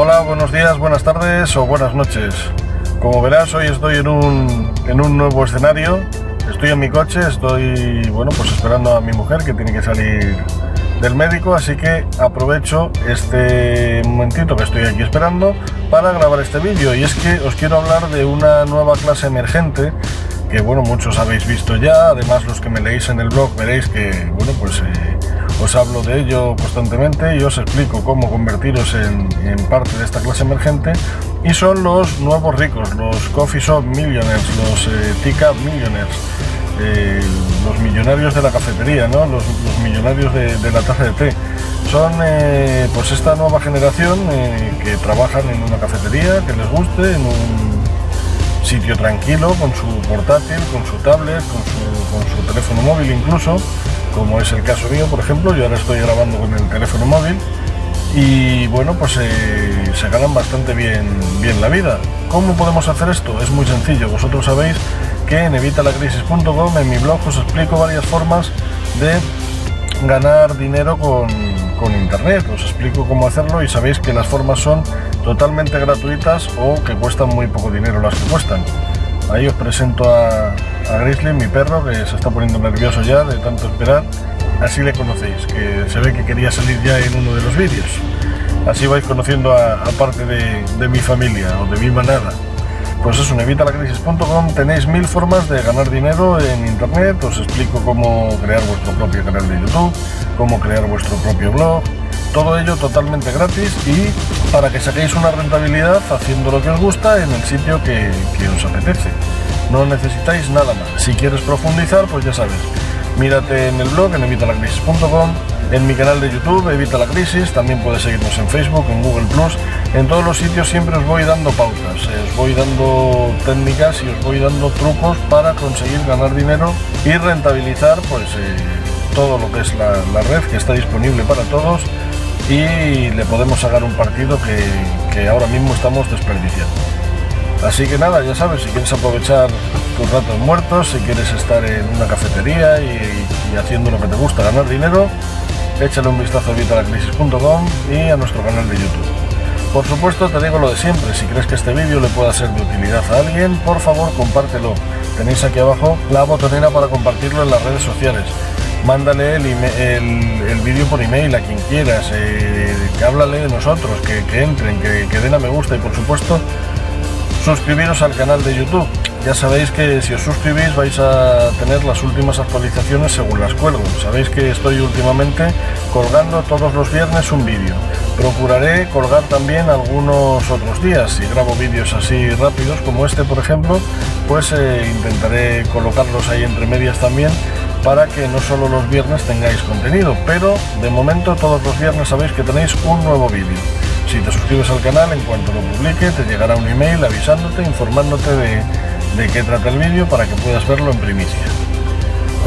Hola, buenos días, buenas tardes o buenas noches. Como verás, hoy estoy en un, en un nuevo escenario Estoy en mi coche, estoy bueno, pues esperando a mi mujer que tiene que salir del médico, así que aprovecho este momentito que estoy aquí esperando para grabar este vídeo. Y es que os quiero hablar de una nueva clase emergente que bueno, muchos habéis visto ya, además los que me leéis en el blog veréis que bueno, pues eh, os hablo de ello constantemente y os explico cómo convertiros en, parte de esta clase emergente y son los nuevos ricos, los Coffee Shop Millionaires, los eh, Tica Millionaires, eh, los millonarios de la cafetería, ¿no? los, millonarios de, la taza de té. Son eh, pues esta nueva generación que trabajan en una cafetería, que les guste, en un sitio tranquilo, con su portátil, con su tablet, con su, con su teléfono móvil incluso, como es el caso mío, por ejemplo, yo ahora estoy grabando con el teléfono móvil y bueno, pues eh, se ganan bastante bien, bien la vida. ¿Cómo podemos hacer esto? Es muy sencillo. Vosotros sabéis que en evitalacrisis.com, en mi blog, os explico varias formas de ganar dinero con, con Internet. Os explico cómo hacerlo y sabéis que las formas son totalmente gratuitas o que cuestan muy poco dinero las que cuestan. Ahí os presento a, Grizzly, mi perro, que se está poniendo nervioso ya de tanto esperar. Así le conocéis, que se ve que quería salir ya en uno de los vídeos. Así vais conociendo a, parte de, mi familia o de mi manada. Pues eso, en evitalacrisis.com tenéis mil formas de ganar dinero en internet. Os explico cómo crear vuestro propio canal de YouTube, cómo crear vuestro propio blog, todo ello totalmente gratis y para que saquéis una rentabilidad haciendo lo que os gusta en el sitio que, os apetece. No necesitáis nada más. Si quieres profundizar, pues ya sabes, mírate en el blog en evitalacrisis.com, en mi canal de YouTube, Evita la Crisis, también puedes seguirnos en Facebook, en Google Plus, en todos los sitios siempre os voy dando pautas, eh, os voy dando técnicas y os voy dando trucos para conseguir ganar dinero y rentabilizar pues eh, todo lo que es la, la red que está disponible para todos y le podemos sacar un partido que, ahora mismo estamos desperdiciando. Así que nada, ya sabes, si quieres aprovechar tus ratos muertos, si quieres estar en una cafetería y, haciendo lo que te gusta, ganar dinero, échale un vistazo a vitalacrisis.com y a nuestro canal de YouTube. Por supuesto, te digo lo de siempre, si crees que este vídeo le pueda ser de utilidad a alguien, por favor compártelo. Tenéis aquí abajo la botonera para compartirlo en las redes sociales mándale el, vídeo por email a quien quieras, eh, que háblale de nosotros, que, entren, que, que, den a me gusta y por supuesto suscribiros al canal de YouTube. Ya sabéis que si os suscribís vais a tener las últimas actualizaciones según las cuelgo. Sabéis que estoy últimamente colgando todos los viernes un vídeo. Procuraré colgar también algunos otros días. Si grabo vídeos así rápidos como este, por ejemplo, pues eh, intentaré colocarlos ahí entre medias también para que no solo los viernes tengáis contenido, pero de momento todos los viernes sabéis que tenéis un nuevo vídeo. Si te suscribes al canal, en cuanto lo publique, te llegará un email avisándote, informándote de, de qué trata el vídeo para que puedas verlo en primicia.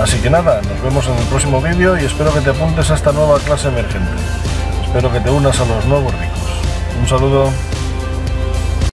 Así que nada, nos vemos en el próximo vídeo y espero que te apuntes a esta nueva clase emergente. Espero que te unas a los nuevos ricos. Un saludo.